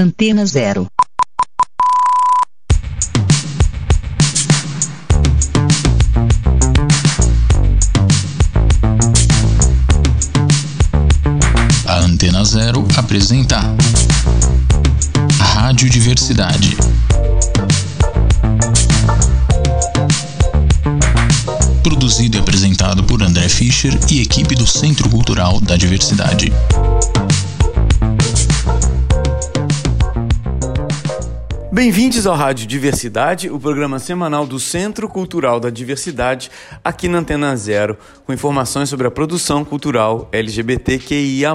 Antena Zero. A Antena Zero apresenta Rádio Diversidade. Produzido e apresentado por André Fischer e equipe do Centro Cultural da Diversidade. Bem-vindos ao Rádio Diversidade, o programa semanal do Centro Cultural da Diversidade, aqui na Antena Zero, com informações sobre a produção cultural LGBTQIA.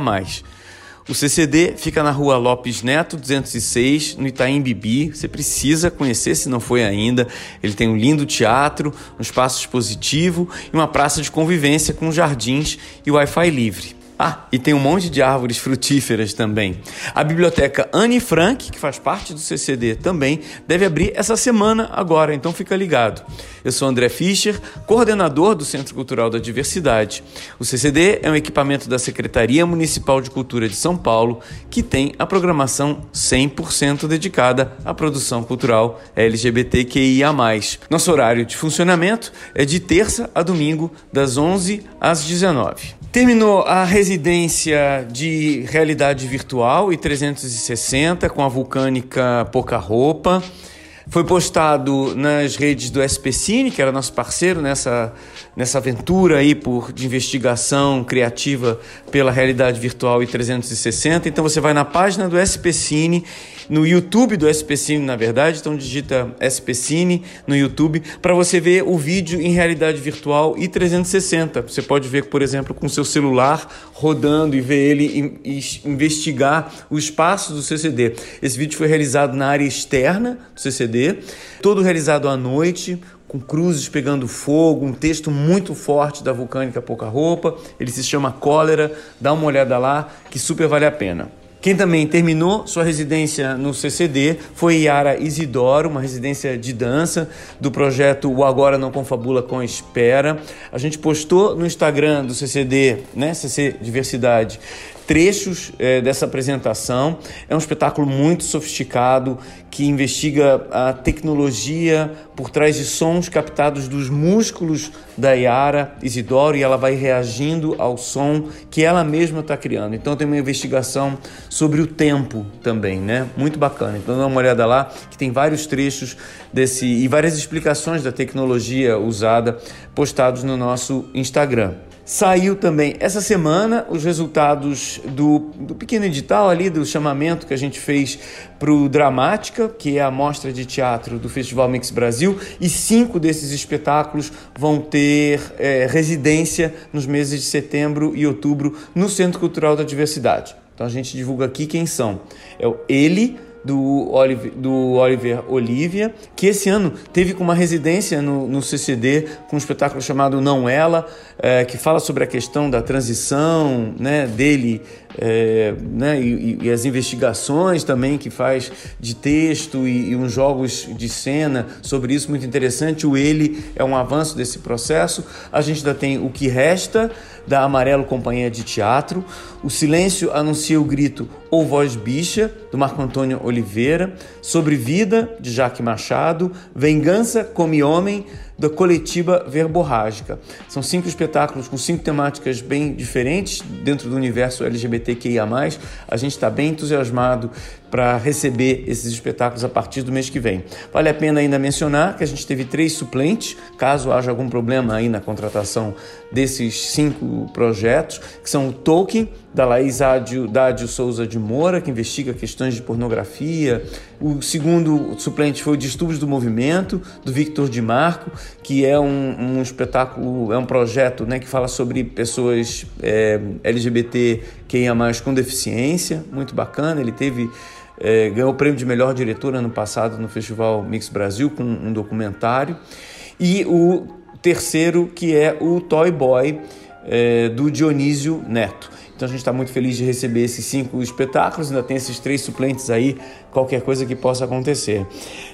O CCD fica na rua Lopes Neto, 206, no Itaim Bibi. Você precisa conhecer se não foi ainda. Ele tem um lindo teatro, um espaço expositivo e uma praça de convivência com jardins e Wi-Fi livre. Ah, e tem um monte de árvores frutíferas também. A biblioteca Anne Frank, que faz parte do CCD também, deve abrir essa semana agora, então fica ligado. Eu sou André Fischer, coordenador do Centro Cultural da Diversidade. O CCD é um equipamento da Secretaria Municipal de Cultura de São Paulo que tem a programação 100% dedicada à produção cultural LGBTQIA+. Nosso horário de funcionamento é de terça a domingo, das 11 às 19. Terminou a residência de realidade virtual e 360 com a vulcânica Pouca Roupa. Foi postado nas redes do SPCine, que era nosso parceiro nessa, nessa aventura aí por, de investigação criativa pela realidade virtual e 360. Então você vai na página do SPCine no YouTube do SPCine, na verdade, então digita SPCine no YouTube para você ver o vídeo em realidade virtual e 360. Você pode ver, por exemplo, com seu celular rodando e ver ele investigar o espaço do CCD. Esse vídeo foi realizado na área externa do CCD, todo realizado à noite, com cruzes pegando fogo, um texto muito forte da vulcânica Pouca Roupa. Ele se chama Cólera. Dá uma olhada lá, que super vale a pena. Quem também terminou sua residência no CCD foi Yara Isidoro, uma residência de dança do projeto O Agora Não Confabula com Espera. A gente postou no Instagram do CCD, né, CC Diversidade, trechos é, dessa apresentação. É um espetáculo muito sofisticado que investiga a tecnologia por trás de sons captados dos músculos da Yara Isidoro e ela vai reagindo ao som que ela mesma está criando. Então tem uma investigação sobre o tempo também, né? Muito bacana. Então dá uma olhada lá que tem vários trechos desse e várias explicações da tecnologia usada postados no nosso Instagram. Saiu também essa semana os resultados do, do pequeno edital ali, do chamamento que a gente fez para o Dramática, que é a mostra de teatro do Festival Mix Brasil, e cinco desses espetáculos vão ter é, residência nos meses de setembro e outubro no Centro Cultural da Diversidade. Então a gente divulga aqui quem são. É o Ele, do Oliver, do Oliver Olivia, que esse ano teve uma residência no, no CCD com um espetáculo chamado Não Ela, é, que fala sobre a questão da transição né, dele é, né, e, e, as investigações também que faz de texto e, e, uns jogos de cena sobre isso muito interessante. O Ele é um avanço desse processo. A gente ainda tem O Que Resta, da Amarelo Companhia de Teatro. O Silêncio anuncia o grito ou Voz Bicha, do Marco Antônio Oliveira. Sobre Vida, de Jaque Machado. Vingança Come Homem, da coletiva verborrágica. São cinco espetáculos com cinco temáticas bem diferentes dentro do universo LGBTQIA. A gente está bem entusiasmado para receber esses espetáculos a partir do mês que vem. Vale a pena ainda mencionar que a gente teve três suplentes, caso haja algum problema aí na contratação desses cinco projetos, que são o Tolkien, da Laís Dádio, Dádio Souza de Moura, que investiga questões de pornografia. O segundo suplente foi o Distúrbios do Movimento, do Victor Di Marco, que é um, um espetáculo, é um projeto né, que fala sobre pessoas é, LGBT que mais com deficiência, muito bacana. Ele teve é, ganhou o prêmio de melhor diretor ano passado no Festival Mix Brasil com um documentário. E o terceiro, que é o Toy Boy, é, do Dionísio Neto. Então a gente está muito feliz de receber esses cinco espetáculos, ainda tem esses três suplentes aí, qualquer coisa que possa acontecer.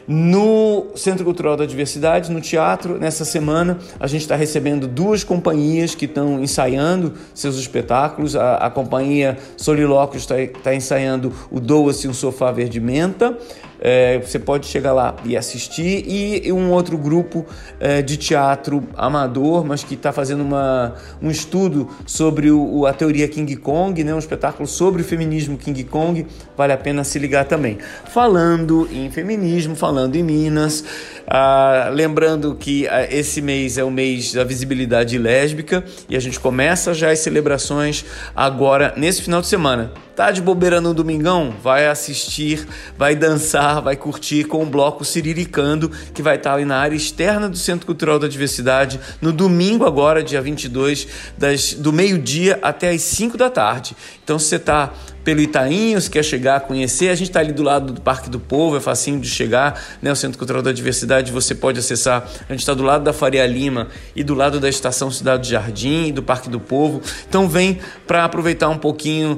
No Centro Cultural da Diversidade, no teatro, nessa semana, a gente está recebendo duas companhias que estão ensaiando seus espetáculos. A, a companhia Solilóquios está tá ensaiando o Doa-se um Sofá Verde Menta. É, você pode chegar lá e assistir. E um outro grupo é, de teatro amador, mas que está fazendo uma, um estudo sobre o, a teoria King Kong, né? um espetáculo sobre o feminismo King Kong. Vale a pena se ligar também. Falando em feminismo, falando em Minas, ah, lembrando que ah, esse mês é o mês da visibilidade lésbica e a gente começa já as celebrações agora nesse final de semana. Tá de bobeira no domingão? Vai assistir, vai dançar, vai curtir com o bloco Siriricando, que vai estar ali na área externa do Centro Cultural da Diversidade, no domingo agora, dia 22, das, do meio-dia até as 5 da tarde. Então, se você está pelo Itaim, se quer chegar, conhecer, a gente está ali do lado do Parque do Povo, é facinho de chegar, né? O Centro Cultural da Diversidade, você pode acessar. A gente está do lado da Faria Lima e do lado da Estação Cidade do Jardim e do Parque do Povo. Então vem para aproveitar um pouquinho,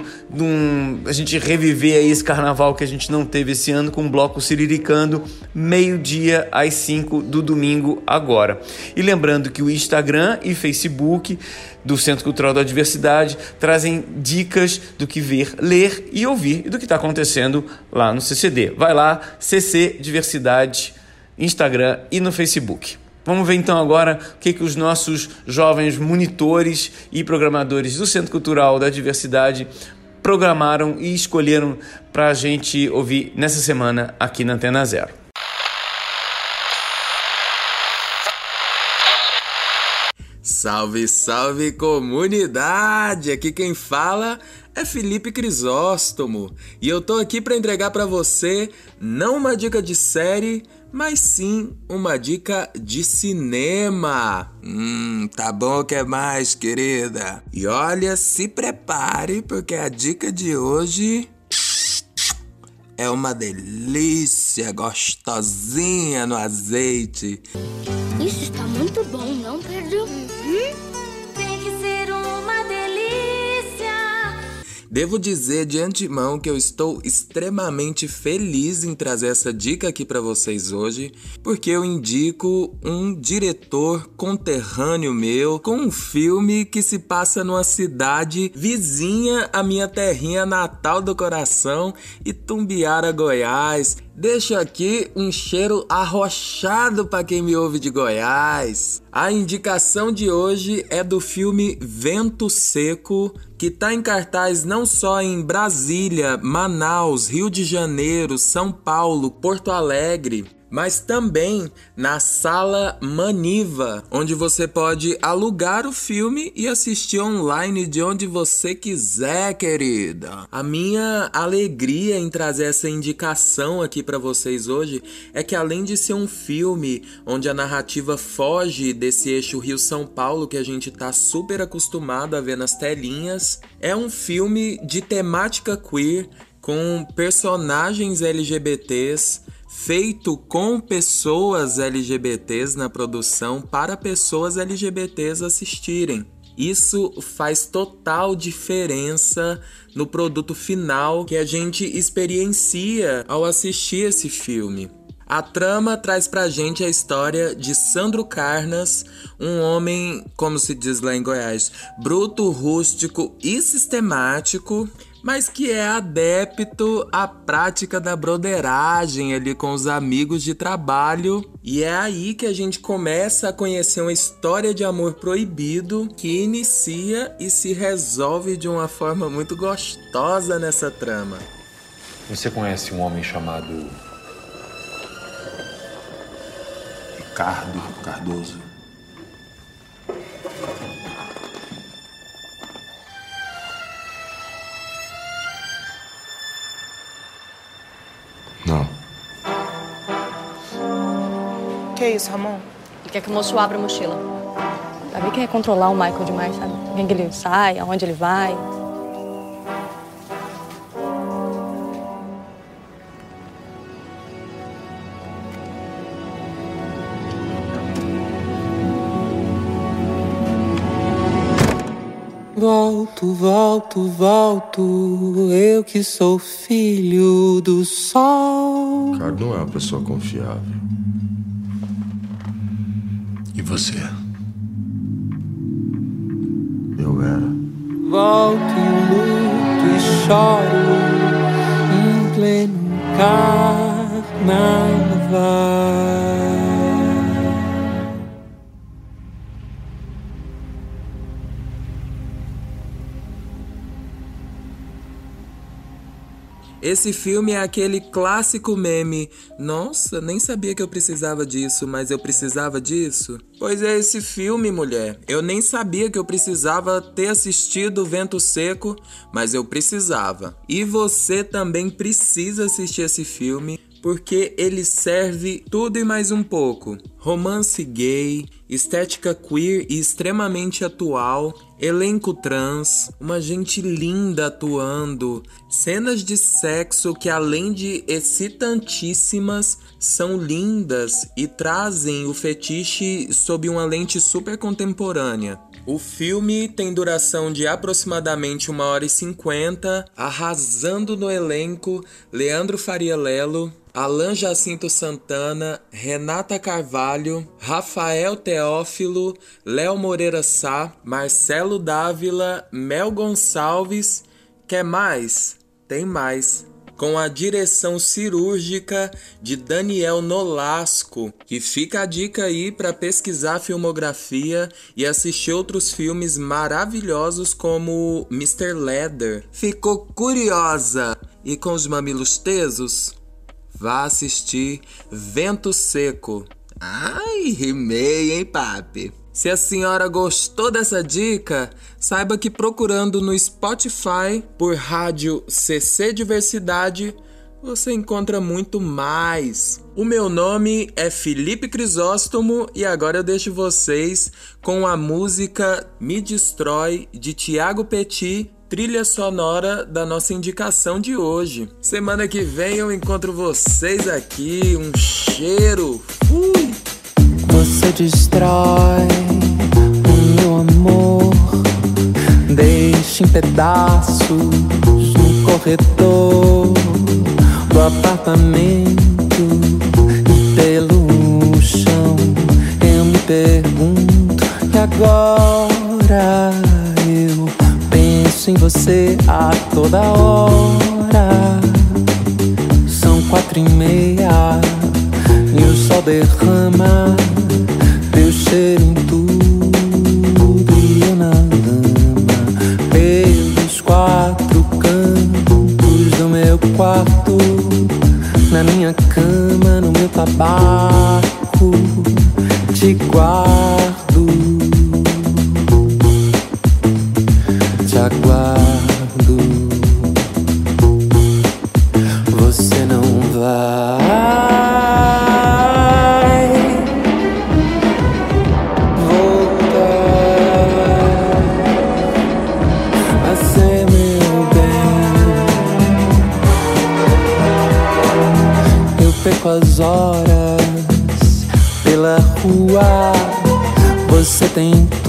a gente reviver aí esse carnaval que a gente não teve esse ano com o bloco Siriricando, meio-dia às 5 do domingo agora. E lembrando que o Instagram e Facebook do Centro Cultural da Diversidade trazem dicas do que ver, ler e ouvir do que está acontecendo lá no CCD. Vai lá, CC Diversidade, Instagram e no Facebook. Vamos ver então agora o que, que os nossos jovens monitores e programadores do Centro Cultural da Diversidade programaram e escolheram para a gente ouvir nessa semana aqui na Antena Zero. Salve, salve comunidade! Aqui quem fala é Felipe Crisóstomo e eu tô aqui para entregar para você não uma dica de série, mas sim uma dica de cinema. Hum, tá bom que é mais, querida. E olha, se prepare porque a dica de hoje é uma delícia, gostosinha no azeite. Isso está muito bom, não, Pedro? Devo dizer de antemão que eu estou extremamente feliz em trazer essa dica aqui para vocês hoje, porque eu indico um diretor conterrâneo meu com um filme que se passa numa cidade vizinha à minha terrinha natal do coração, Itumbiara, Goiás. Deixo aqui um cheiro arrochado para quem me ouve de Goiás. A indicação de hoje é do filme Vento Seco, que está em cartaz não só em Brasília, Manaus, Rio de Janeiro, São Paulo, Porto Alegre, mas também na Sala Maniva, onde você pode alugar o filme e assistir online de onde você quiser, querida. A minha alegria em trazer essa indicação aqui para vocês hoje é que além de ser um filme onde a narrativa foge desse eixo Rio-São Paulo que a gente tá super acostumado a ver nas telinhas, é um filme de temática queer com personagens LGBTs feito com pessoas LGBTs na produção para pessoas LGBTs assistirem. Isso faz total diferença no produto final que a gente experiencia ao assistir esse filme. A trama traz pra gente a história de Sandro Carnas, um homem, como se diz lá em Goiás, bruto, rústico e sistemático, mas que é adepto à prática da broderagem ali com os amigos de trabalho. E é aí que a gente começa a conhecer uma história de amor proibido que inicia e se resolve de uma forma muito gostosa nessa trama. Você conhece um homem chamado Ricardo Cardoso? Que é isso, Ramon? Ele quer que o moço abra a mochila. Sabe que quer controlar o Michael demais, sabe? Quem que ele sai, aonde ele vai. Volto, volto, volto, eu que sou filho do sol. Cara, não é uma pessoa confiável. E você? Eu era. Volto e luto e choro em pleno carnaval. Esse filme é aquele clássico meme. Nossa, nem sabia que eu precisava disso, mas eu precisava disso. Pois é esse filme, mulher. Eu nem sabia que eu precisava ter assistido Vento Seco, mas eu precisava. E você também precisa assistir esse filme porque ele serve tudo e mais um pouco. Romance gay, estética queer e extremamente atual, elenco trans, uma gente linda atuando, cenas de sexo que além de excitantíssimas, são lindas e trazem o fetiche sob uma lente super contemporânea. O filme tem duração de aproximadamente 1 hora e 50, arrasando no elenco Leandro Faria Lelo, Alan Jacinto Santana, Renata Carvalho, Rafael Teófilo, Léo Moreira Sá, Marcelo Dávila, Mel Gonçalves. Quer mais? Tem mais com a direção cirúrgica de Daniel Nolasco, que fica a dica aí para pesquisar filmografia e assistir outros filmes maravilhosos como Mr. Leather. Ficou curiosa e com os mamilos tesos? Vá assistir Vento Seco. Ai, rimei, hein, papi? Se a senhora gostou dessa dica, saiba que procurando no Spotify por Rádio CC Diversidade, você encontra muito mais. O meu nome é Felipe Crisóstomo e agora eu deixo vocês com a música Me Destrói de Tiago Petit, trilha sonora da nossa indicação de hoje. Semana que vem eu encontro vocês aqui. Um cheiro. Fui! Você destrói o meu amor, deixa em pedaços no corredor do apartamento e pelo chão. Eu me pergunto, e agora penso em você a toda hora. São quatro e meia e o sol derrama teu cheiro em tudo e eu na lama pelos quatro cantos do meu quarto na minha cama no meu tabaco te guardo Você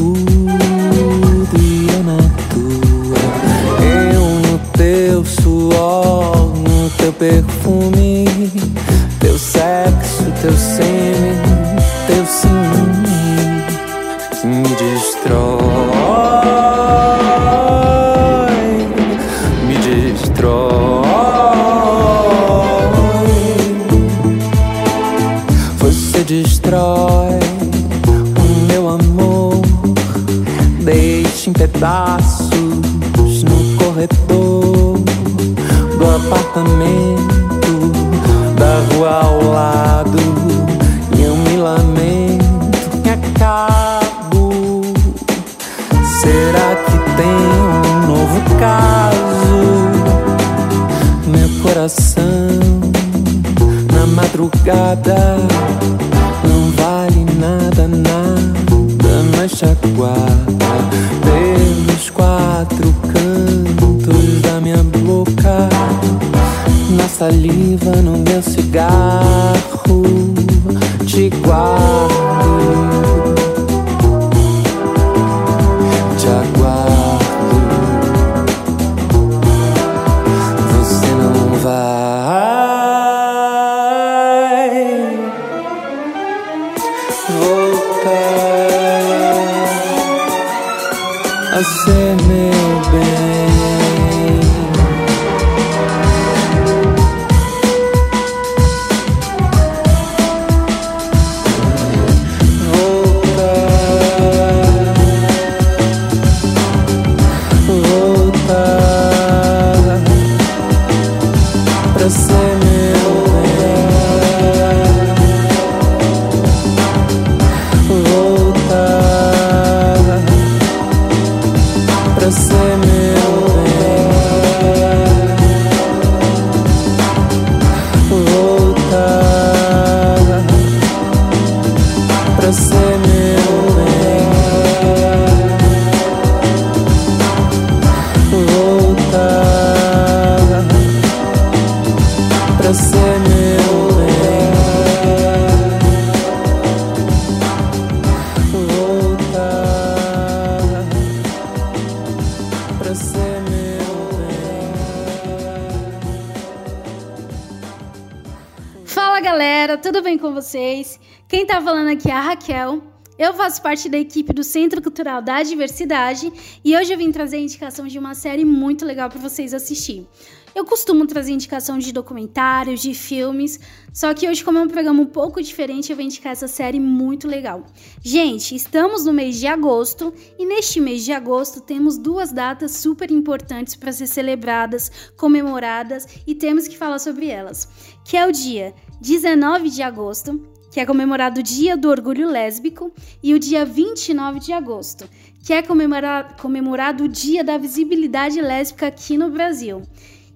Eu faço parte da equipe do Centro Cultural da Diversidade e hoje eu vim trazer a indicação de uma série muito legal para vocês assistir. Eu costumo trazer indicação de documentários, de filmes, só que hoje, como é um programa um pouco diferente, eu vou indicar essa série muito legal. Gente, estamos no mês de agosto e neste mês de agosto temos duas datas super importantes para ser celebradas, comemoradas e temos que falar sobre elas, que é o dia 19 de agosto, que é comemorado o Dia do Orgulho Lésbico, e o dia 29 de agosto, que é comemorado, comemorado o Dia da Visibilidade Lésbica aqui no Brasil.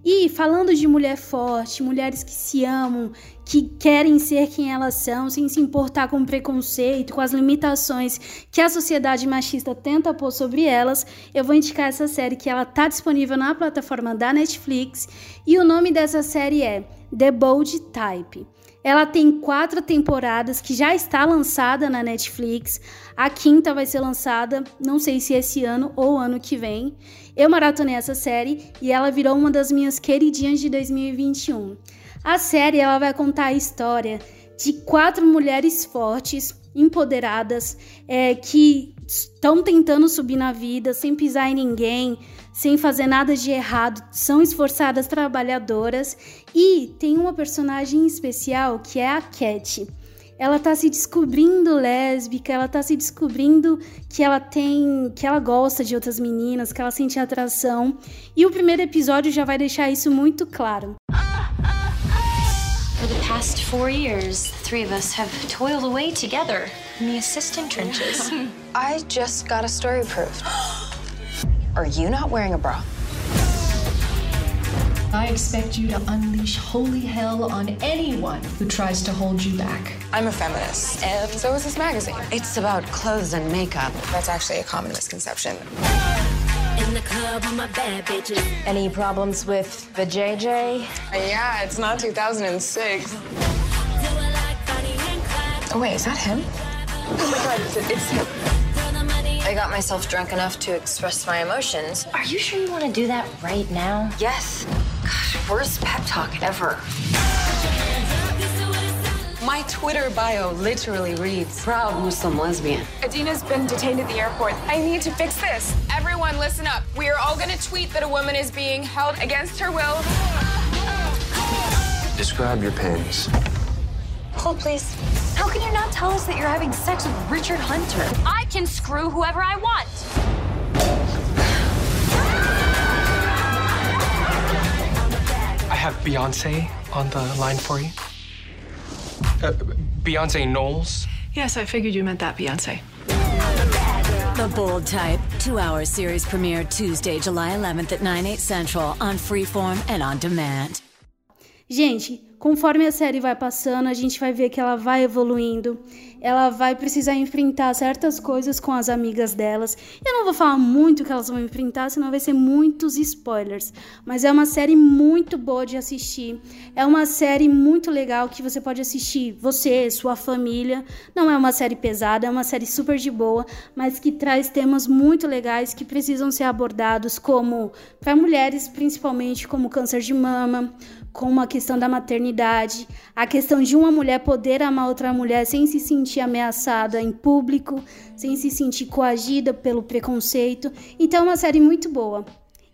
E falando de mulher forte, mulheres que se amam, que querem ser quem elas são, sem se importar com o preconceito, com as limitações que a sociedade machista tenta pôr sobre elas, eu vou indicar essa série que ela tá disponível na plataforma da Netflix e o nome dessa série é The Bold Type. Ela tem quatro temporadas que já está lançada na Netflix. A quinta vai ser lançada, não sei se esse ano ou ano que vem. Eu maratonei essa série e ela virou uma das minhas queridinhas de 2021. A série ela vai contar a história de quatro mulheres fortes, empoderadas, é, que estão tentando subir na vida sem pisar em ninguém, sem fazer nada de errado, são esforçadas trabalhadoras e tem uma personagem especial que é a Cat. Ela tá se descobrindo lésbica, ela tá se descobrindo que ela tem, que ela gosta de outras meninas, que ela sente atração. E o primeiro episódio já vai deixar isso muito claro. The past four years, the three of us have toiled away together in the assistant trenches. I just got a story approved. Are you not wearing a bra? I expect you to unleash holy hell on anyone who tries to hold you back. I'm a feminist, and so is this magazine. It's about clothes and makeup. That's actually a common misconception. In the club with my bad bitches. Any problems with the JJ? Yeah, it's not 2006. Oh, wait, is that him? Oh my god, it's, it's him. I got myself drunk enough to express my emotions. Are you sure you want to do that right now? Yes. Gosh, worst pep talk ever. My Twitter bio literally reads Proud Muslim lesbian. Adina's been detained at the airport. I need to fix this. Everyone, listen up. We are all going to tweet that a woman is being held against her will. Describe your panties. Hold, please. How can you not tell us that you're having sex with Richard Hunter? I can screw whoever I want. I have Beyonce on the line for you. Uh, Beyonce Knowles. Yes, I figured you meant that, Beyonce. The Bold Type, two hour series premiere Tuesday, July 11th at 9, 8 central on Freeform and on demand. Gente, conforme a série vai passando, a gente vai ver que ela vai evoluindo. Ela vai precisar enfrentar certas coisas com as amigas delas. Eu não vou falar muito que elas vão enfrentar, senão vai ser muitos spoilers. Mas é uma série muito boa de assistir. É uma série muito legal que você pode assistir, você, sua família. Não é uma série pesada, é uma série super de boa, mas que traz temas muito legais que precisam ser abordados, como para mulheres, principalmente, como câncer de mama, como a questão da maternidade, a questão de uma mulher poder amar outra mulher sem se sentir ameaçada em público, sem se sentir coagida pelo preconceito. Então é uma série muito boa.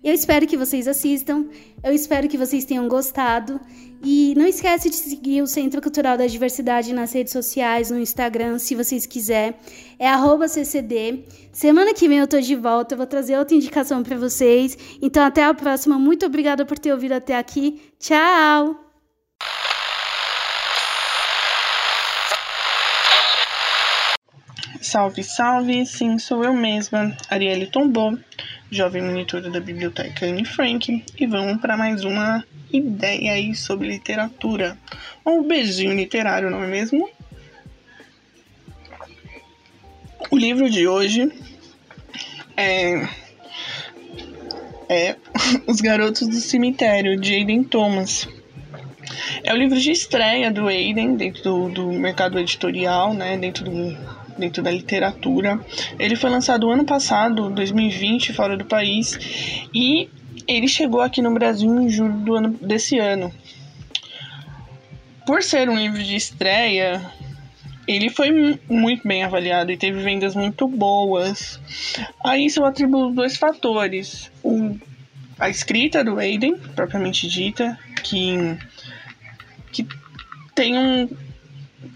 Eu espero que vocês assistam, eu espero que vocês tenham gostado e não esquece de seguir o Centro Cultural da Diversidade nas redes sociais, no Instagram, se vocês quiserem. É @ccd. Semana que vem eu tô de volta, eu vou trazer outra indicação para vocês. Então até a próxima. Muito obrigada por ter ouvido até aqui. Tchau. Salve, salve! Sim, sou eu mesma, Arielle Tombou, jovem monitora da Biblioteca Anne Frank, e vamos para mais uma ideia aí sobre literatura. Um beijinho literário, não é mesmo? O livro de hoje é, é Os Garotos do Cemitério, de Aiden Thomas. É o livro de estreia do Aiden dentro do, do mercado editorial, né, dentro do dentro da literatura. Ele foi lançado ano passado, 2020, fora do país, e ele chegou aqui no Brasil em julho do ano desse ano. por ser um livro de estreia, ele foi muito bem avaliado e teve vendas muito boas. A isso eu atribuo dois fatores. O, a escrita do Aiden, propriamente dita, que, que tem um.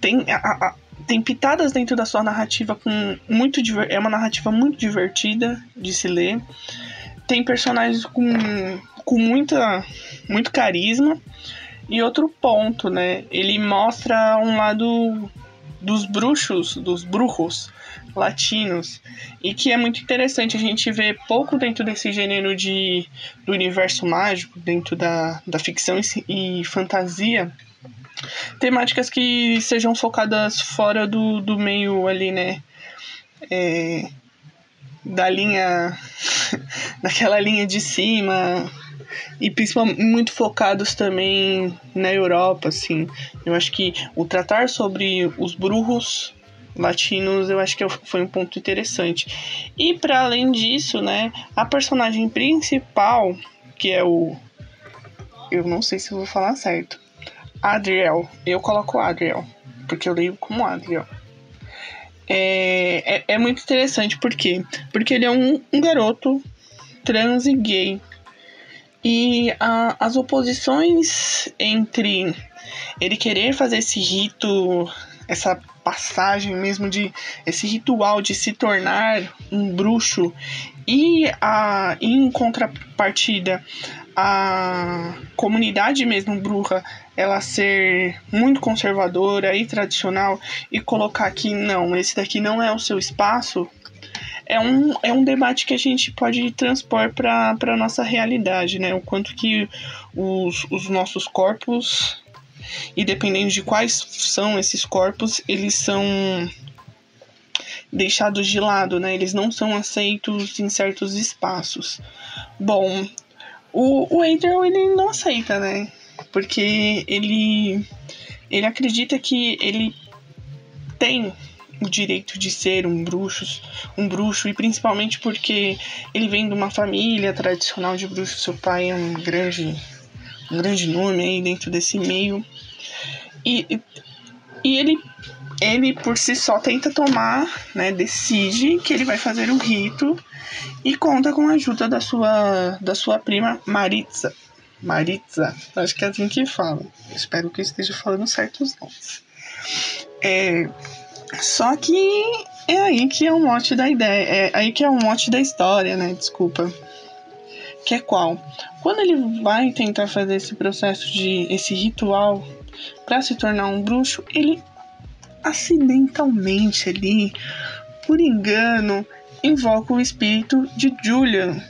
Tem, a, a, tem pitadas dentro da sua narrativa com muito é uma narrativa muito divertida de se ler. Tem personagens com, com muita muito carisma. E outro ponto, né? Ele mostra um lado dos bruxos, dos brujos latinos, e que é muito interessante a gente ver pouco dentro desse gênero de do universo mágico, dentro da, da ficção e, e fantasia, temáticas que sejam focadas fora do, do meio ali, né? É, da linha. daquela linha de cima, e principalmente muito focados também na Europa, assim. Eu acho que o tratar sobre os brujos latinos, eu acho que foi um ponto interessante. E para além disso, né, a personagem principal, que é o eu não sei se vou falar certo. Adriel. Eu coloco Adriel, porque eu leio como Adriel. É, é, é muito interessante, por quê? Porque ele é um, um garoto trans e gay e a, as oposições entre ele querer fazer esse rito, essa passagem mesmo de esse ritual de se tornar um bruxo e a em contrapartida a comunidade mesmo bruxa ela ser muito conservadora e tradicional e colocar que não, esse daqui não é o seu espaço, é um, é um debate que a gente pode transpor para a nossa realidade, né? O quanto que os, os nossos corpos, e dependendo de quais são esses corpos, eles são deixados de lado, né? Eles não são aceitos em certos espaços. Bom, o, o Adriel, ele não aceita, né? Porque ele, ele acredita que ele tem o direito de ser um bruxo, um bruxo e principalmente porque ele vem de uma família tradicional de bruxos, seu pai é um grande um grande nome aí dentro desse meio. E, e ele ele por si só tenta tomar, né, decide que ele vai fazer o rito e conta com a ajuda da sua da sua prima Maritza. Maritza, acho que é assim que fala. Espero que eu esteja falando certos nomes. É, só que é aí que é o mote da ideia, é aí que é o mote da história, né? Desculpa. Que é qual? Quando ele vai tentar fazer esse processo de esse ritual para se tornar um bruxo, ele acidentalmente ali, por engano, invoca o espírito de Julian,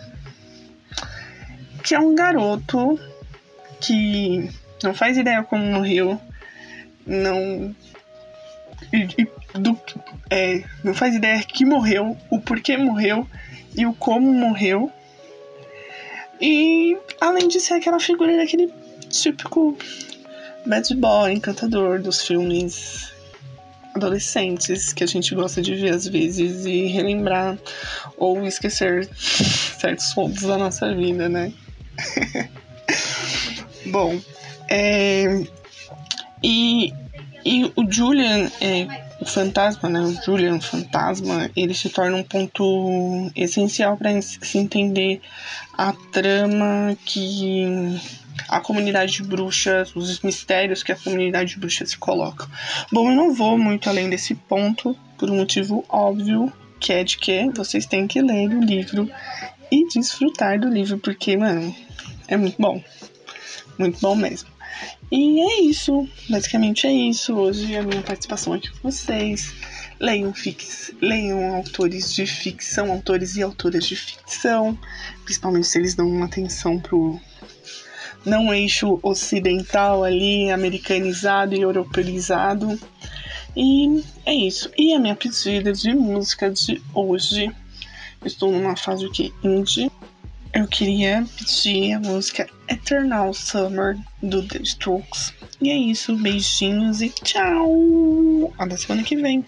que é um garoto que não faz ideia como morreu, não e, e do, é, não faz ideia que morreu, o porquê morreu e o como morreu. E além de ser aquela figura daquele típico bad boy, encantador dos filmes adolescentes que a gente gosta de ver às vezes e relembrar ou esquecer certos pontos da nossa vida, né? Bom, é, e, e o Julian, é, o fantasma, né, o Julian fantasma, ele se torna um ponto essencial para se entender a trama que a comunidade de bruxas, os mistérios que a comunidade de bruxas se coloca. Bom, eu não vou muito além desse ponto, por um motivo óbvio, que é de que vocês têm que ler o livro e desfrutar do livro, porque, mano, é muito bom. Muito bom mesmo. E é isso, basicamente é isso. Hoje a minha participação aqui com vocês. Leiam, fix, leiam autores de ficção, autores e autoras de ficção, principalmente se eles dão uma atenção pro não eixo ocidental ali, americanizado e europeizado. E é isso. E a minha pedida de música de hoje. Estou numa fase que indie eu queria pedir a música Eternal Summer do The Strokes. E é isso, beijinhos e tchau! Até semana que vem.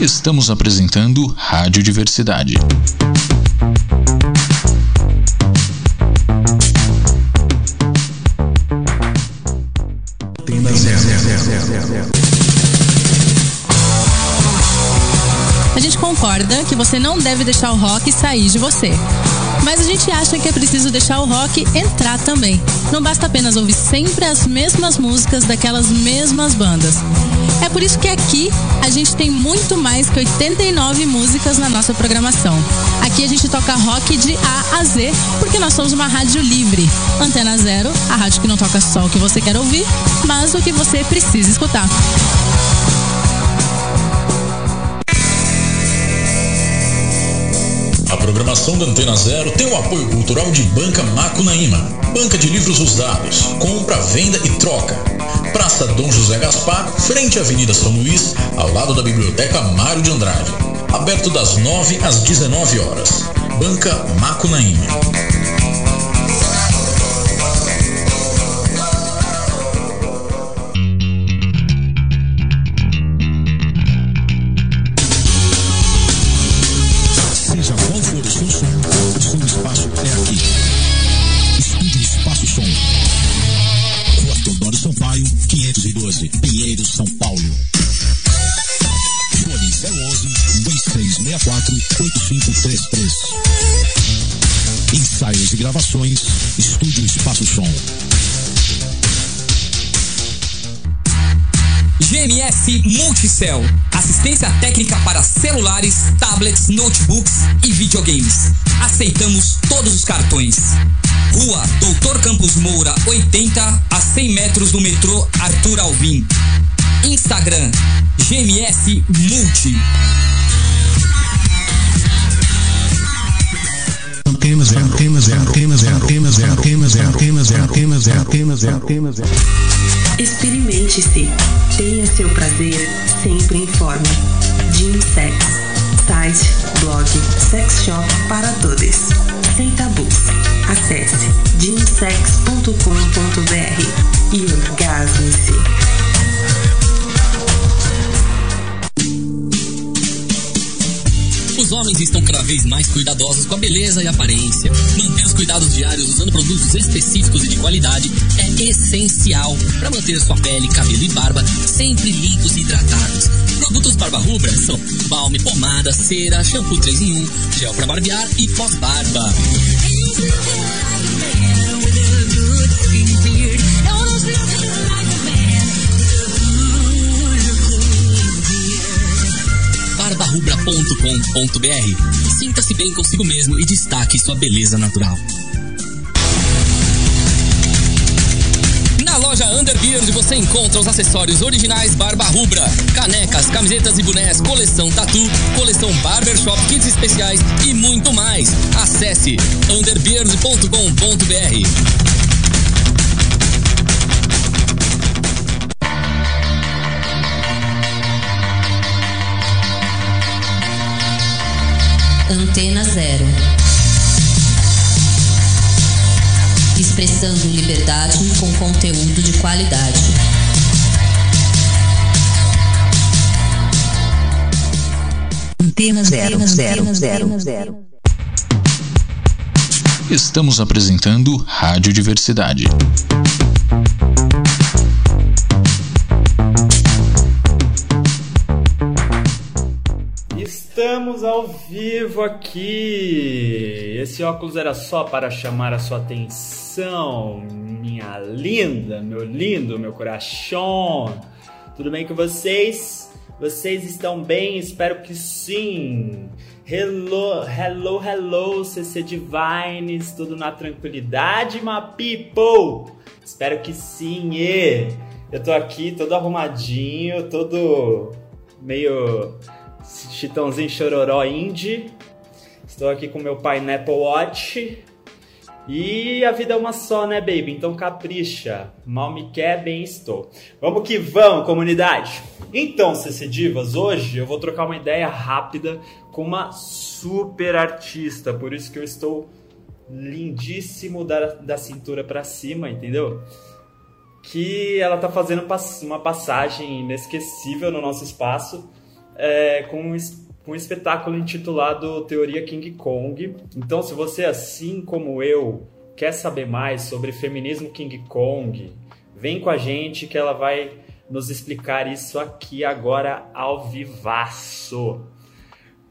Estamos apresentando Rádio Diversidade. A gente concorda que você não deve deixar o rock sair de você. Mas a gente acha que é preciso deixar o rock entrar também. Não basta apenas ouvir sempre as mesmas músicas daquelas mesmas bandas. É por isso que aqui a gente tem muito mais que 89 músicas na nossa programação. Aqui a gente toca rock de A a Z, porque nós somos uma rádio livre. Antena Zero, a rádio que não toca só o que você quer ouvir, mas o que você precisa escutar. A programação da Antena Zero tem o apoio cultural de Banca Macunaíma, banca de livros usados, compra, venda e troca. Praça Dom José Gaspar, frente à Avenida São Luís, ao lado da Biblioteca Mário de Andrade. Aberto das 9 às 19 horas. Banca Macunaíma. Celulares, tablets, notebooks e videogames. Aceitamos todos os cartões. Rua Doutor Campos Moura, 80 a 100 metros do metrô Arthur Alvim. Instagram GMS Multi. Experimente-se. Tenha seu prazer, sempre informe. Sex. Site, blog, sex shop para todos. Sem tabus. Acesse gymsex.com.br e orgasme-se. Os homens estão cada vez mais cuidadosos com a beleza e aparência. Manter os cuidados diários usando produtos específicos e de qualidade é essencial para manter sua pele, cabelo e barba sempre limpos e hidratados. Produtos Barba Rubra são balme, pomada, cera, shampoo 3 em 1, gel para barbear e pós-barba. barbarubra.com.br. Sinta-se bem consigo mesmo e destaque sua beleza natural. Underbeard você encontra os acessórios originais Barba Rubra, canecas, camisetas e bonés, coleção tatu, coleção barbershop, kits especiais e muito mais. Acesse underbeard.com.br. Antena Zero. Expressando liberdade com conteúdo de qualidade. Antena Zero, zero, zero, zero. Estamos apresentando Rádio Diversidade. Estamos ao vivo aqui. Esse óculos era só para chamar a sua atenção, minha linda, meu lindo, meu coração. Tudo bem com vocês? Vocês estão bem? Espero que sim. Hello, hello, hello, CC Divines, tudo na tranquilidade, my people? Espero que sim, e eu tô aqui todo arrumadinho, todo meio chitãozinho chororó indie. Estou aqui com meu pai Apple Watch. E a vida é uma só, né, baby? Então capricha. Mal me quer, bem estou. Vamos que vamos, comunidade! Então, CC Divas, hoje eu vou trocar uma ideia rápida com uma super artista. Por isso que eu estou lindíssimo da, da cintura para cima, entendeu? Que ela tá fazendo uma passagem inesquecível no nosso espaço é, com um, um espetáculo intitulado Teoria King Kong. Então, se você, assim como eu, quer saber mais sobre feminismo King Kong, vem com a gente que ela vai nos explicar isso aqui agora ao vivaço.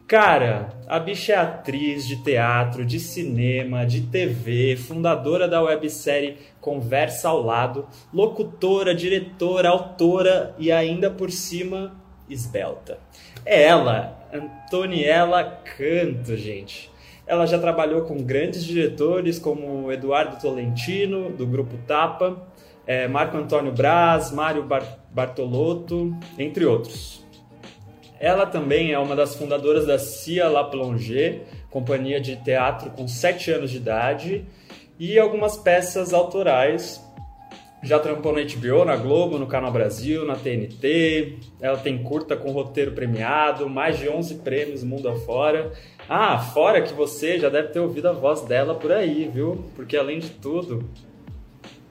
Cara, a bicha é atriz de teatro, de cinema, de TV, fundadora da websérie Conversa ao Lado, locutora, diretora, autora e ainda por cima esbelta. É ela, Antoniela Canto, gente. Ela já trabalhou com grandes diretores como Eduardo Tolentino, do Grupo Tapa, é, Marco Antônio Braz, Mário Bar Bartolotto, entre outros. Ela também é uma das fundadoras da Cia La Plongée, companhia de teatro com 7 anos de idade, e algumas peças autorais. Já trampou na HBO, na Globo, no Canal Brasil, na TNT. Ela tem curta com roteiro premiado, mais de 11 prêmios mundo afora. Ah, fora que você já deve ter ouvido a voz dela por aí, viu? Porque além de tudo,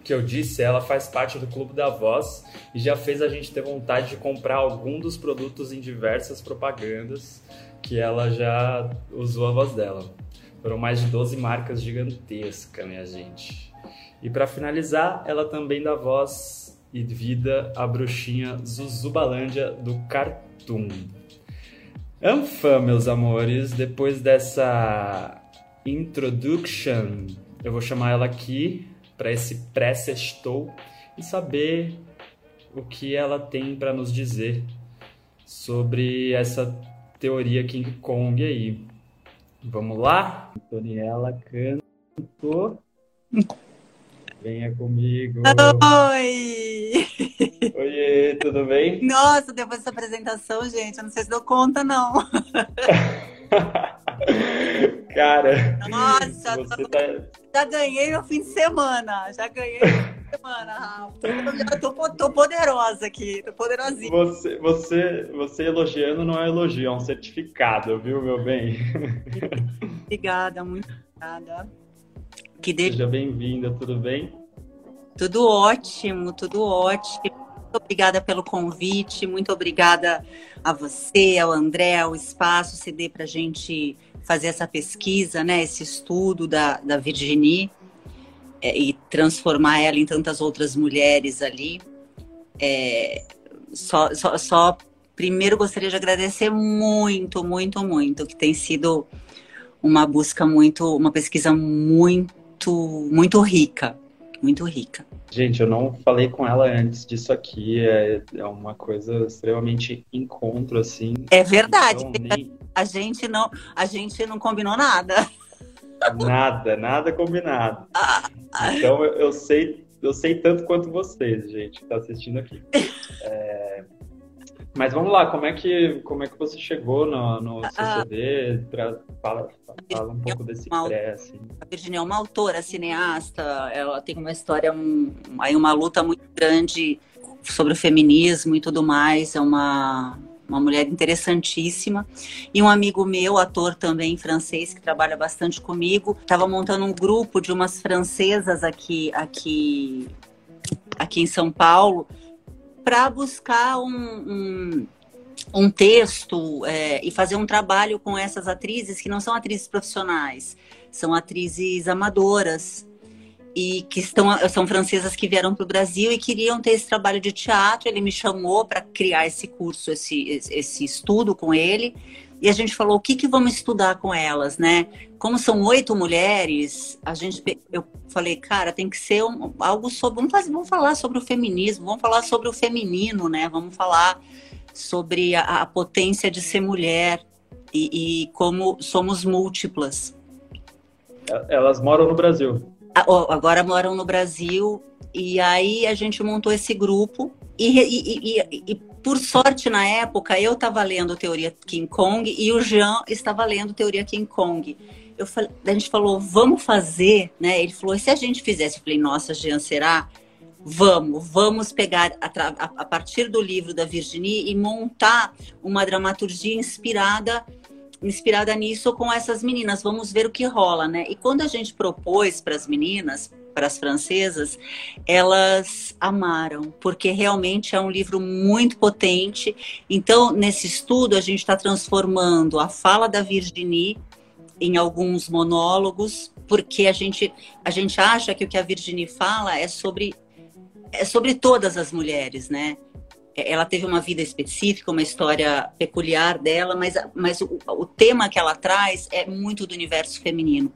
que eu disse, ela faz parte do Clube da Voz e já fez a gente ter vontade de comprar algum dos produtos em diversas propagandas que ela já usou a voz dela. Foram mais de 12 marcas gigantescas, minha gente. E para finalizar, ela também dá voz e vida à bruxinha Zuzubalândia do Cartoon. Anfã, meus amores, depois dessa introduction, eu vou chamar ela aqui para esse pré-sextou e saber o que ela tem para nos dizer sobre essa teoria King Kong aí. Vamos lá? Antoniela Canto. Venha comigo. Oi! Oi, tudo bem? Nossa, depois dessa apresentação, gente, eu não sei se dou conta, não. Cara, Nossa, você tá... já ganhei meu fim de semana. Já ganhei meu fim de semana, Rafa. Já tô, tô poderosa aqui, tô poderosinha. Você, você, você elogiando não é elogio, é um certificado, viu, meu bem? Obrigada, muito obrigada. Que Seja bem-vinda, tudo bem? Tudo ótimo, tudo ótimo. Muito obrigada pelo convite, muito obrigada a você, ao André, ao espaço CD para a gente fazer essa pesquisa, né, esse estudo da, da Virginie é, e transformar ela em tantas outras mulheres ali. É, só, só, só primeiro gostaria de agradecer muito, muito, muito, que tem sido uma busca muito, uma pesquisa muito, muito rica, muito rica. Gente, eu não falei com ela antes disso aqui, é, é uma coisa extremamente encontro, assim. É verdade. Então, nem... A gente não, a gente não combinou nada. Nada, nada combinado. Então eu, eu sei, eu sei tanto quanto vocês, gente, que tá assistindo aqui. É... Mas vamos lá, como é que, como é que você chegou no, no CCD? Pra, fala, fala um pouco desse pré, assim. A Virginia é uma autora, cineasta, ela tem uma história, um, aí uma luta muito grande sobre o feminismo e tudo mais, é uma, uma mulher interessantíssima. E um amigo meu, ator também francês, que trabalha bastante comigo, estava montando um grupo de umas francesas aqui, aqui, aqui em São Paulo, para buscar um, um, um texto é, e fazer um trabalho com essas atrizes que não são atrizes profissionais, são atrizes amadoras e que estão, são francesas que vieram para o Brasil e queriam ter esse trabalho de teatro. Ele me chamou para criar esse curso, esse, esse estudo com ele. E a gente falou o que, que vamos estudar com elas, né? Como são oito mulheres, a gente, eu falei, cara, tem que ser um, algo sobre, vamos, fazer, vamos falar sobre o feminismo, vamos falar sobre o feminino, né? Vamos falar sobre a, a potência de ser mulher e, e como somos múltiplas. Elas moram no Brasil agora moram no Brasil e aí a gente montou esse grupo e, e, e, e por sorte na época eu estava lendo Teoria King Kong e o Jean estava lendo Teoria King Kong. Eu falei, a gente falou, vamos fazer, né? Ele falou, e se a gente fizesse? Eu falei, nossa, Jean, será? Vamos, vamos pegar a, a, a partir do livro da Virginie e montar uma dramaturgia inspirada inspirada nisso com essas meninas. Vamos ver o que rola, né? E quando a gente propôs para as meninas, para as francesas, elas amaram, porque realmente é um livro muito potente. Então, nesse estudo, a gente está transformando a fala da Virginie em alguns monólogos, porque a gente, a gente acha que o que a Virginie fala é sobre, é sobre todas as mulheres, né? Ela teve uma vida específica, uma história peculiar dela, mas, mas o, o tema que ela traz é muito do universo feminino.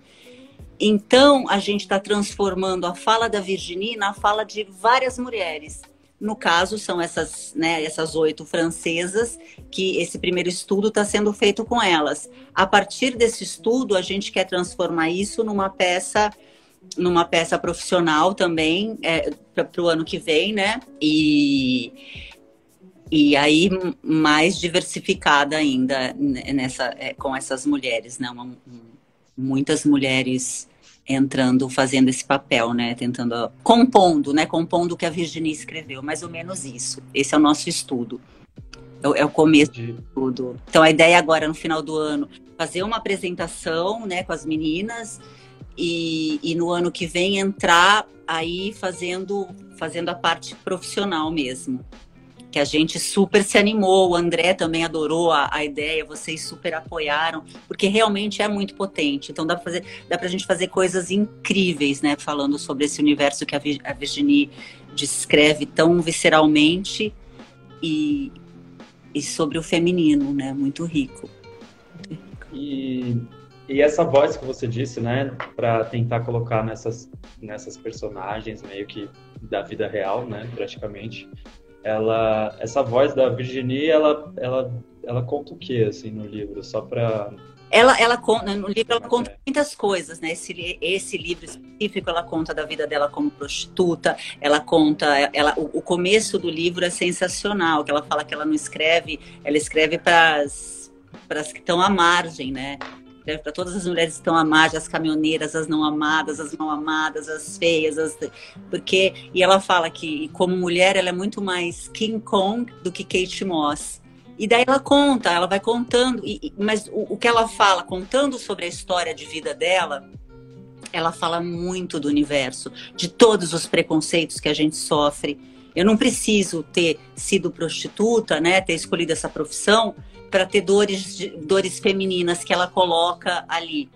Então, a gente está transformando a fala da Virginie na fala de várias mulheres. No caso, são essas, né, essas oito francesas, que esse primeiro estudo está sendo feito com elas. A partir desse estudo, a gente quer transformar isso numa peça numa peça profissional também é, para o ano que vem, né? E, e aí mais diversificada ainda nessa é, com essas mulheres, né? Uma, muitas mulheres entrando, fazendo esse papel, né? Tentando, compondo, né? Compondo o que a Virginia escreveu, mais ou menos isso. Esse é o nosso estudo. É, é o começo de tudo. Então a ideia agora, no final do ano, fazer uma apresentação, né, com as meninas e, e no ano que vem entrar aí fazendo, fazendo a parte profissional mesmo que a gente super se animou, o André também adorou a, a, ideia, vocês super apoiaram, porque realmente é muito potente. Então dá para fazer, dá pra gente fazer coisas incríveis, né, falando sobre esse universo que a, a Virginie descreve tão visceralmente e, e sobre o feminino, né, muito rico. E, e essa voz que você disse, né, para tentar colocar nessas nessas personagens meio que da vida real, né, praticamente ela essa voz da Virginie ela ela ela conta o que assim no livro só para ela, ela conta, no livro ela conta muitas coisas, né? Esse, esse livro específico ela conta da vida dela como prostituta, ela conta, ela, o, o começo do livro é sensacional, que ela fala que ela não escreve, ela escreve para as que estão à margem, né? Para todas as mulheres que estão amadas, as caminhoneiras, as não amadas, as mal amadas, as feias, as... porque e ela fala que como mulher ela é muito mais King Kong do que Kate Moss. E daí ela conta, ela vai contando, e, mas o, o que ela fala, contando sobre a história de vida dela, ela fala muito do universo, de todos os preconceitos que a gente sofre. Eu não preciso ter sido prostituta, né, ter escolhido essa profissão para ter dores, dores femininas que ela coloca ali.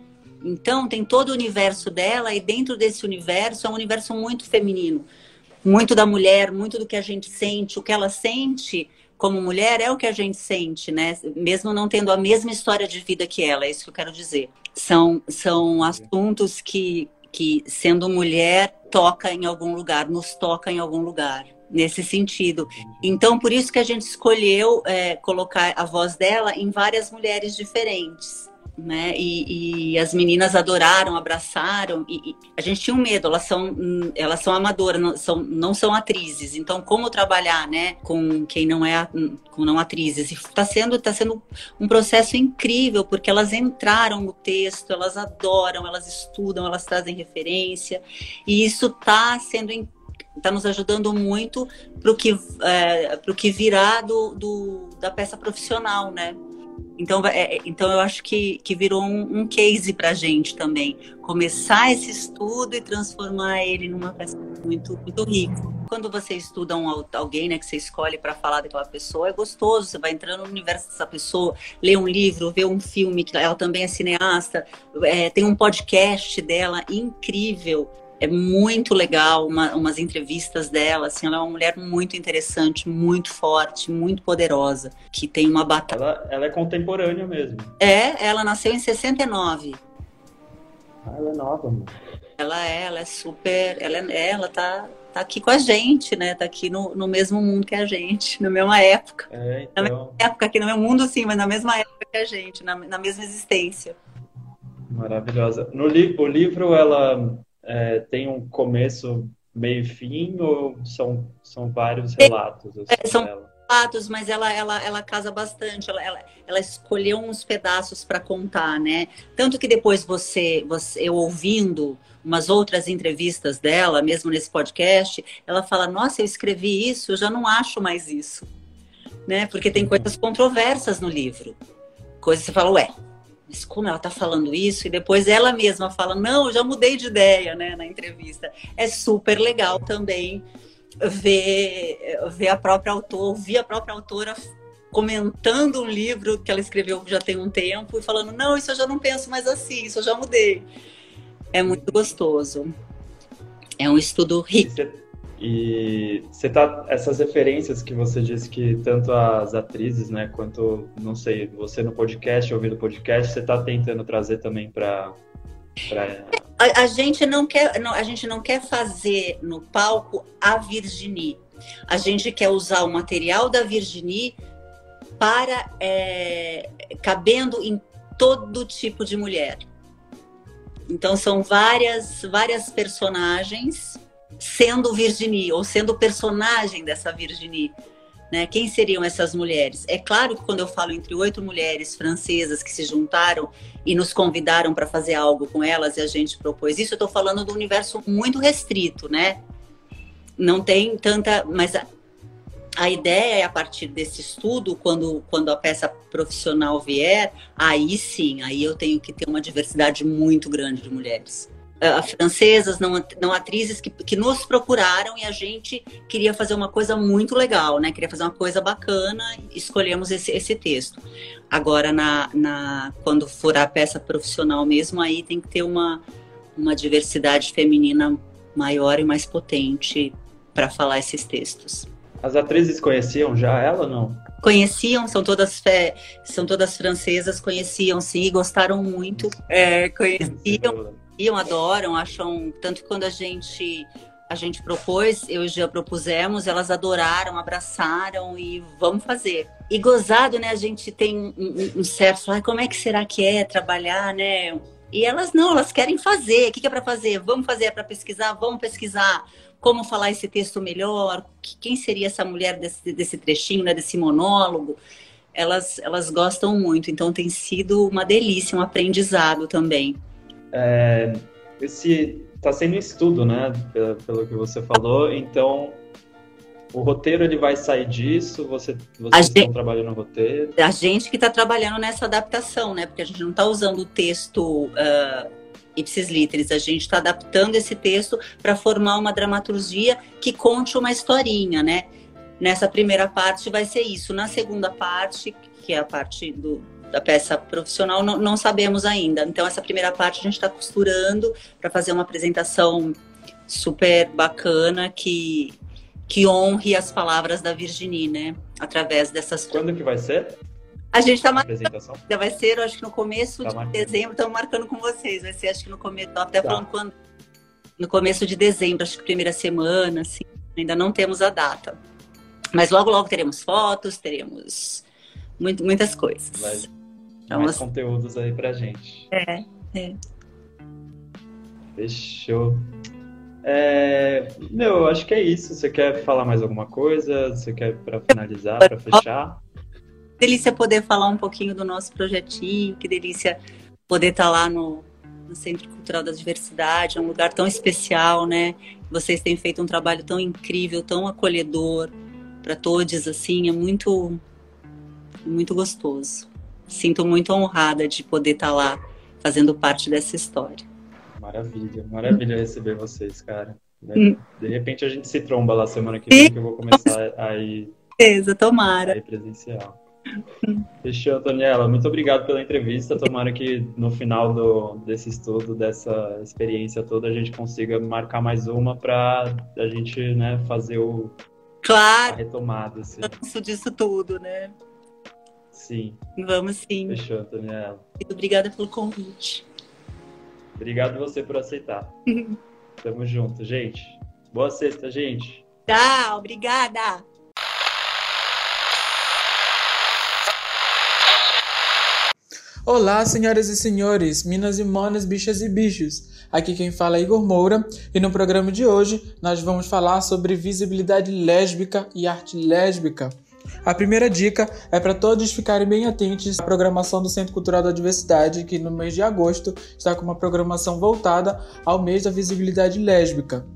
Então, tem todo o universo dela, e dentro desse universo é um universo muito feminino. Muito da mulher, muito do que a gente sente. O que ela sente como mulher é o que a gente sente, né? Mesmo não tendo a mesma história de vida que ela, é isso que eu quero dizer. São, são assuntos que, que, sendo mulher, toca em algum lugar, nos toca em algum lugar nesse sentido. Então, por isso que a gente escolheu é, colocar a voz dela em várias mulheres diferentes. Né? E, e as meninas adoraram, abraçaram. E, e, a gente tinha um medo, elas são, elas são amadoras, não são, não são atrizes. Então, como trabalhar, né, com quem não é, com não atrizes? Está sendo, tá sendo um processo incrível porque elas entraram no texto, elas adoram, elas estudam, elas trazem referência e isso está sendo incrível está nos ajudando muito para o que, é, que virá do, do, da peça profissional, né? Então, é, então eu acho que, que virou um, um case para a gente também. Começar esse estudo e transformar ele numa peça muito, muito rico. Quando você estuda um, alguém né, que você escolhe para falar daquela pessoa, é gostoso. Você vai entrando no universo dessa pessoa, lê um livro, vê um filme, que ela também é cineasta, é, tem um podcast dela incrível é muito legal uma, umas entrevistas dela. Assim, ela é uma mulher muito interessante, muito forte, muito poderosa, que tem uma batalha. Ela, ela é contemporânea mesmo. É, ela nasceu em 69. Ah, ela é nova, mano. Ela é, ela é super. Ela, é, ela tá, tá aqui com a gente, né? Tá aqui no, no mesmo mundo que a gente, na mesma época. É, então... Na mesma época, aqui no mesmo mundo, sim, mas na mesma época que a gente, na, na mesma existência. Maravilhosa. No li o livro, ela é, tem um começo, meio e fim, ou são, são vários relatos? Assim, é, são relatos, mas ela, ela, ela casa bastante. Ela, ela, ela escolheu uns pedaços para contar, né? Tanto que depois você, você, eu ouvindo umas outras entrevistas dela, mesmo nesse podcast, ela fala: Nossa, eu escrevi isso, eu já não acho mais isso. Né? Porque tem coisas controversas no livro. Coisas que você fala, ué, mas como ela está falando isso? E depois ela mesma fala, não, eu já mudei de ideia, né, na entrevista. É super legal também ver, ver a própria autora, ouvir a própria autora comentando um livro que ela escreveu já tem um tempo e falando, não, isso eu já não penso mais assim, isso eu já mudei. É muito gostoso. É um estudo rico. E você tá essas referências que você disse que tanto as atrizes, né, quanto não sei, você no podcast, ouvindo podcast, você tá tentando trazer também para pra... a, a, gente não quer, não, a gente não quer fazer no palco a Virginie. A gente quer usar o material da Virginie para é, cabendo em todo tipo de mulher. Então são várias várias personagens sendo Virginie, ou sendo personagem dessa Virginie. Né? Quem seriam essas mulheres? É claro que quando eu falo entre oito mulheres francesas que se juntaram e nos convidaram para fazer algo com elas e a gente propôs isso, eu estou falando do universo muito restrito, né? Não tem tanta. Mas a, a ideia é a partir desse estudo, quando, quando a peça profissional vier, aí sim, aí eu tenho que ter uma diversidade muito grande de mulheres uh, francesas, não, não atrizes, que, que nos procuraram e a gente queria fazer uma coisa muito legal, né? Queria fazer uma coisa bacana, escolhemos esse, esse texto. Agora, na, na, quando for a peça profissional mesmo, aí tem que ter uma, uma diversidade feminina maior e mais potente para falar esses textos. As atrizes conheciam já ela não? Conheciam, são todas são todas francesas, conheciam sim, gostaram muito, é, conheciam adoram, acham. Tanto que quando a gente a gente propôs, eu e propusemos, elas adoraram, abraçaram e vamos fazer. E gozado, né? A gente tem um, um certo, ah, como é que será que é trabalhar, né? E elas não, elas querem fazer. O que, é para fazer? Vamos fazer, é para pesquisar? Vamos pesquisar. Como falar esse texto melhor? Quem seria essa mulher desse, desse trechinho, né? Desse monólogo? Elas, elas gostam muito. Então tem sido uma delícia, um aprendizado também é, esse está sendo estudo, né? Pelo, pelo, que você falou. Então, o roteiro ele vai sair disso. Você, vocês gente, estão trabalhando no roteiro? A gente que está trabalhando nessa adaptação, né? Porque a gente não está usando o texto uh, ipsis literis. A gente está adaptando esse texto para formar uma dramaturgia que conte uma historinha, né? Nessa primeira parte vai ser isso. Na segunda parte, que é a parte do, da peça profissional, não, não sabemos ainda. Então, essa primeira parte a gente está costurando para fazer uma apresentação super bacana que, que honre as palavras da Virginie, né? Através dessas. Quando que vai ser? A gente está marcando. Vai ser, acho que no começo tá de marcando. dezembro, estamos marcando com vocês. Vai ser, acho que no começo. Até tá. falando quando. No começo de dezembro, acho que primeira semana, assim. Ainda não temos a data. Mas logo, logo teremos fotos, teremos muito, muitas coisas. Vai então, mais assim, conteúdos aí pra gente. É, é. Fechou. É, meu, eu acho que é isso. Você quer falar mais alguma coisa? Você quer para finalizar, para fechar? Delícia poder falar um pouquinho do nosso projetinho, que delícia poder estar tá lá no, no Centro Cultural da Diversidade, é um lugar tão especial, né? Vocês têm feito um trabalho tão incrível, tão acolhedor para todos, assim, é muito, muito gostoso sinto muito honrada de poder estar tá lá fazendo parte dessa história. Maravilha, maravilha receber vocês, cara. Hum. De repente a gente se tromba lá semana que vem, que eu vou começar a ir. Beleza, tomara. A ir presencial. Fechou, Daniela. Muito obrigado pela entrevista. Tomara que no final do, desse estudo, dessa experiência toda, a gente consiga marcar mais uma para a gente né, fazer o, claro. a retomada. Assim. disso tudo, né? Sim. Vamos sim. Fechou, Daniela. Obrigada pelo convite. Obrigado você por aceitar. Tamo junto, gente. Boa sexta, gente. Tchau, obrigada. Olá, senhoras e senhores, minas e monas, bichas e bichos. Aqui quem fala é Igor Moura e no programa de hoje nós vamos falar sobre visibilidade lésbica e arte lésbica. A primeira dica é para todos ficarem bem atentos à programação do Centro Cultural da Diversidade, que no mês de agosto está com uma programação voltada ao mês da visibilidade lésbica.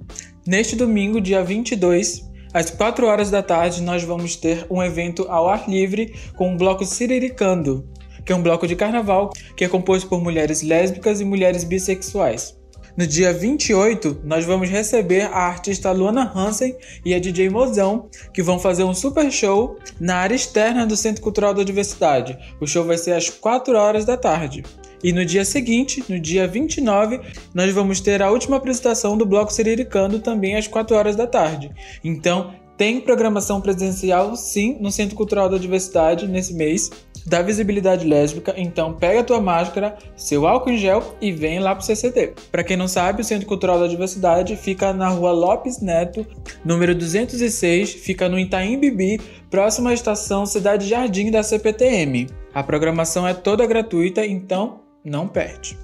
Neste domingo, dia 22, às 4 horas da tarde, nós vamos ter um evento ao ar livre com o bloco Siriricando. que é um bloco de carnaval que é composto por mulheres lésbicas e mulheres bissexuais. No dia 28, nós vamos receber a artista Luana Hansen e a DJ Mozão, que vão fazer um super show na área externa do Centro Cultural da Diversidade. O show vai ser às 4 horas da tarde. E no dia seguinte, no dia 29, nós vamos ter a última apresentação do Bloco Siriricando também às 4 horas da tarde. Então, tem programação presencial sim no Centro Cultural da Diversidade nesse mês da visibilidade lésbica, então pega tua máscara, seu álcool em gel e vem lá pro CCD. Para quem não sabe, o Centro Cultural da Diversidade fica na rua Lopes Neto, número 206, fica no Itaim Bibi, próxima à estação Cidade Jardim da CPTM. A programação é toda gratuita, então não perde.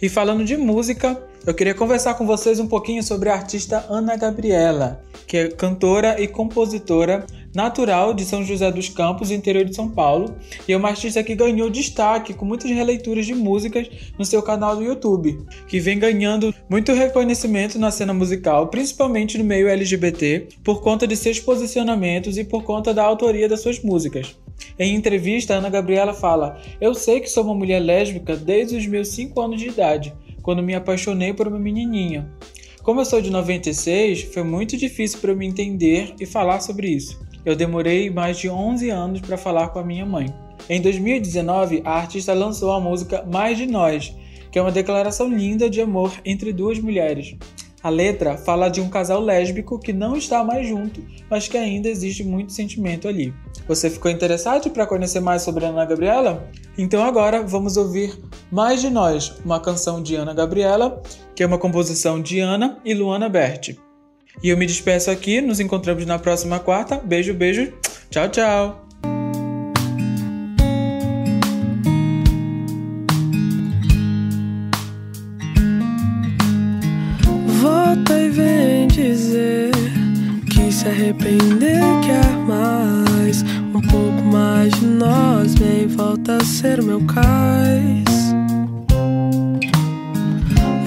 E falando de música, eu queria conversar com vocês um pouquinho sobre a artista Ana Gabriela, que é cantora e compositora natural de São José dos Campos, interior de São Paulo, e é uma artista que ganhou destaque com muitas releituras de músicas no seu canal do YouTube, que vem ganhando muito reconhecimento na cena musical, principalmente no meio LGBT, por conta de seus posicionamentos e por conta da autoria das suas músicas. Em entrevista, Ana Gabriela fala: Eu sei que sou uma mulher lésbica desde os meus 5 anos de idade, quando me apaixonei por uma menininha. Como eu sou de 96, foi muito difícil para eu me entender e falar sobre isso. Eu demorei mais de 11 anos para falar com a minha mãe. Em 2019, a artista lançou a música Mais de Nós, que é uma declaração linda de amor entre duas mulheres. A letra fala de um casal lésbico que não está mais junto, mas que ainda existe muito sentimento ali. Você ficou interessado para conhecer mais sobre Ana Gabriela? Então agora vamos ouvir Mais de Nós, uma canção de Ana Gabriela, que é uma composição de Ana e Luana Berti. E eu me despeço aqui, nos encontramos na próxima quarta. Beijo, beijo. Tchau, tchau. Volta e vem dizer que se arrepender quer mais. Um pouco mais de nós, vem, volta a ser meu cais.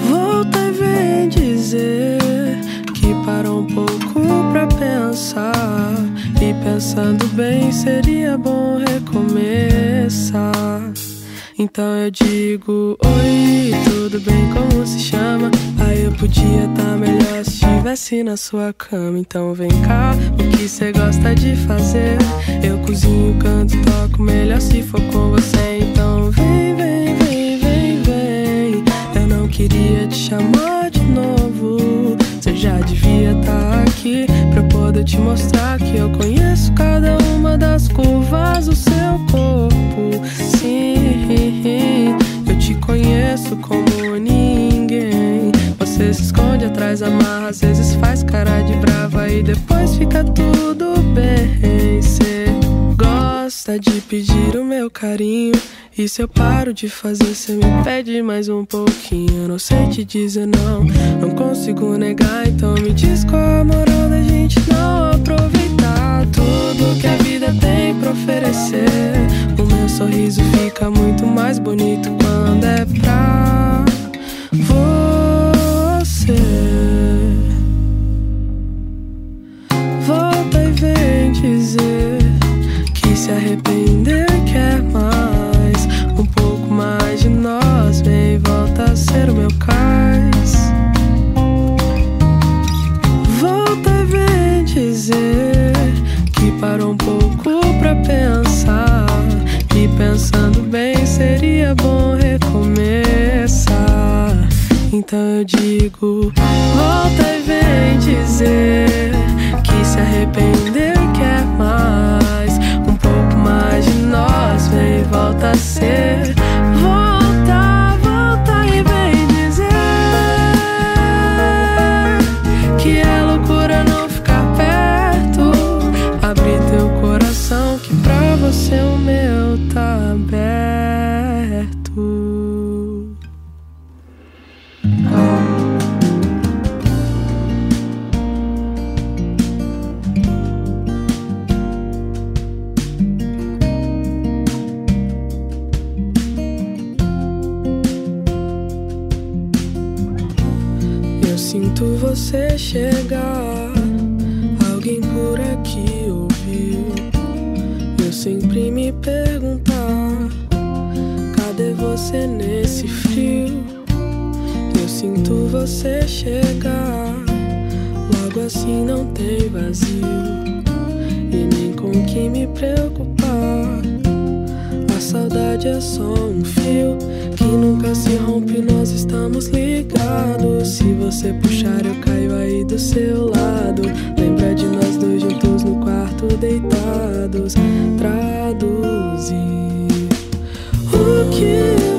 Volta e vem dizer E pensando bem, seria bom recomeçar. Então eu digo: Oi, tudo bem? Como se chama? Aí eu podia estar tá melhor se estivesse na sua cama. Então vem cá, o que você gosta de fazer? Eu cozinho, canto, toco melhor se for com você. Te mostrar que eu conheço cada uma das curvas do seu corpo. Sim, eu te conheço como ninguém. Você se esconde atrás da marra, às vezes faz cara de brava e depois fica tudo bem. Você gosta de pedir o meu carinho. Se eu paro de fazer, você me pede mais um pouquinho. Eu não sei te dizer não, não consigo negar. Então me diz qual a moral da gente não aproveitar tudo que a vida tem pra oferecer. O meu sorriso fica muito mais bonito quando é pra você. Então eu digo: volta e vem dizer que se arrependeu e quer mais. Um pouco mais de nós, vem e volta a ser. Você chegar. Alguém por aqui ouviu. Eu sempre me perguntar você nesse frio. Eu sinto você chegar. Logo assim não tem vazio. E nem com que me preocupar. A saudade é só um fio nunca se rompe. Nós estamos ligados. Se você puxar, eu caio aí do seu lado. Lembra de nós dois juntos no quarto, deitados. Traduzir o que você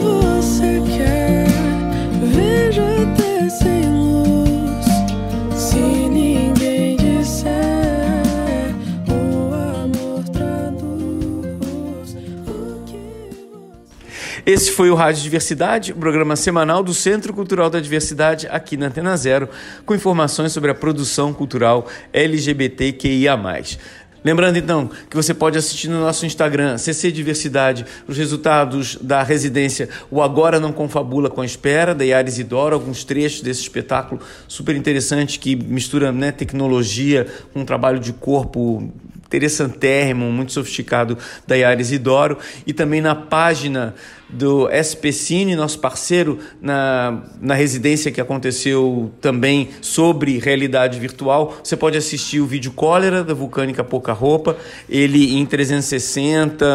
Esse foi o Rádio Diversidade, o programa semanal do Centro Cultural da Diversidade aqui na Antena Zero, com informações sobre a produção cultural LGBTQIA+. Lembrando então que você pode assistir no nosso Instagram, CC Diversidade, os resultados da residência O Agora Não Confabula com a Espera, da Yara Isidoro, alguns trechos desse espetáculo super interessante que mistura né, tecnologia com um trabalho de corpo interessantérrimo, muito sofisticado da Yara Isidoro, e também na página do SP Cine, nosso parceiro na, na residência que aconteceu também sobre realidade virtual. Você pode assistir o vídeo Cólera da Vulcânica Pouca Roupa, ele em 360,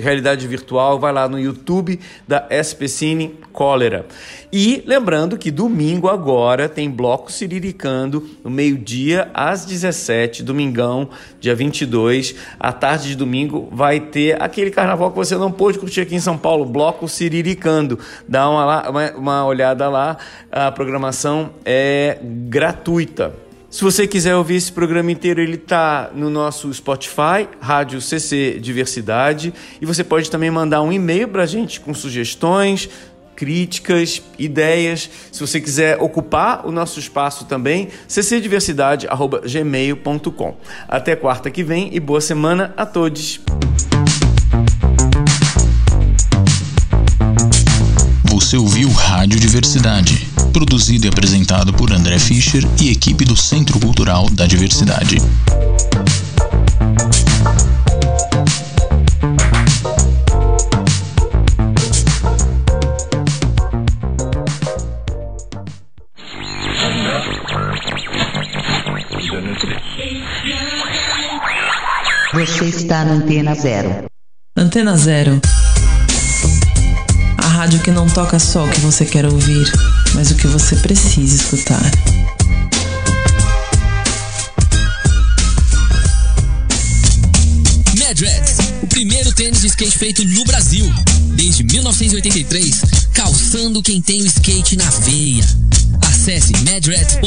realidade virtual, vai lá no YouTube da SP Cine Cólera. E lembrando que domingo agora tem bloco Siriricando, no meio-dia às 17, domingão, dia 22, à tarde de domingo, vai ter aquele carnaval que você não pôde curtir aqui em São Paulo, bloco Siriricando. Dá uma, uma, uma olhada lá, a programação é gratuita. Se você quiser ouvir esse programa inteiro, ele está no nosso Spotify, Rádio CC Diversidade, e você pode também mandar um e-mail para a gente com sugestões, críticas, ideias. Se você quiser ocupar o nosso espaço também, ccdiversidade@gmail.com. Até quarta que vem e boa semana a todos. Você ouviu Rádio Diversidade, produzido e apresentado por André Fischer e equipe do Centro Cultural da Diversidade. Você está na Antena Zero. Antena Zero. Rádio que não toca só o que você quer ouvir, mas o que você precisa escutar. Madrex, o primeiro tênis de skate feito no Brasil. Desde 1983, calçando quem tem o skate na veia. Acesse madrex.com.br.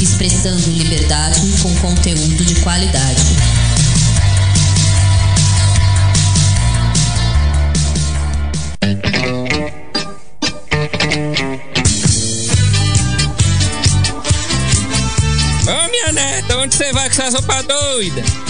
Expressando liberdade com conteúdo de qualidade. Ô minha neta, onde você vai com essas roupas doidas?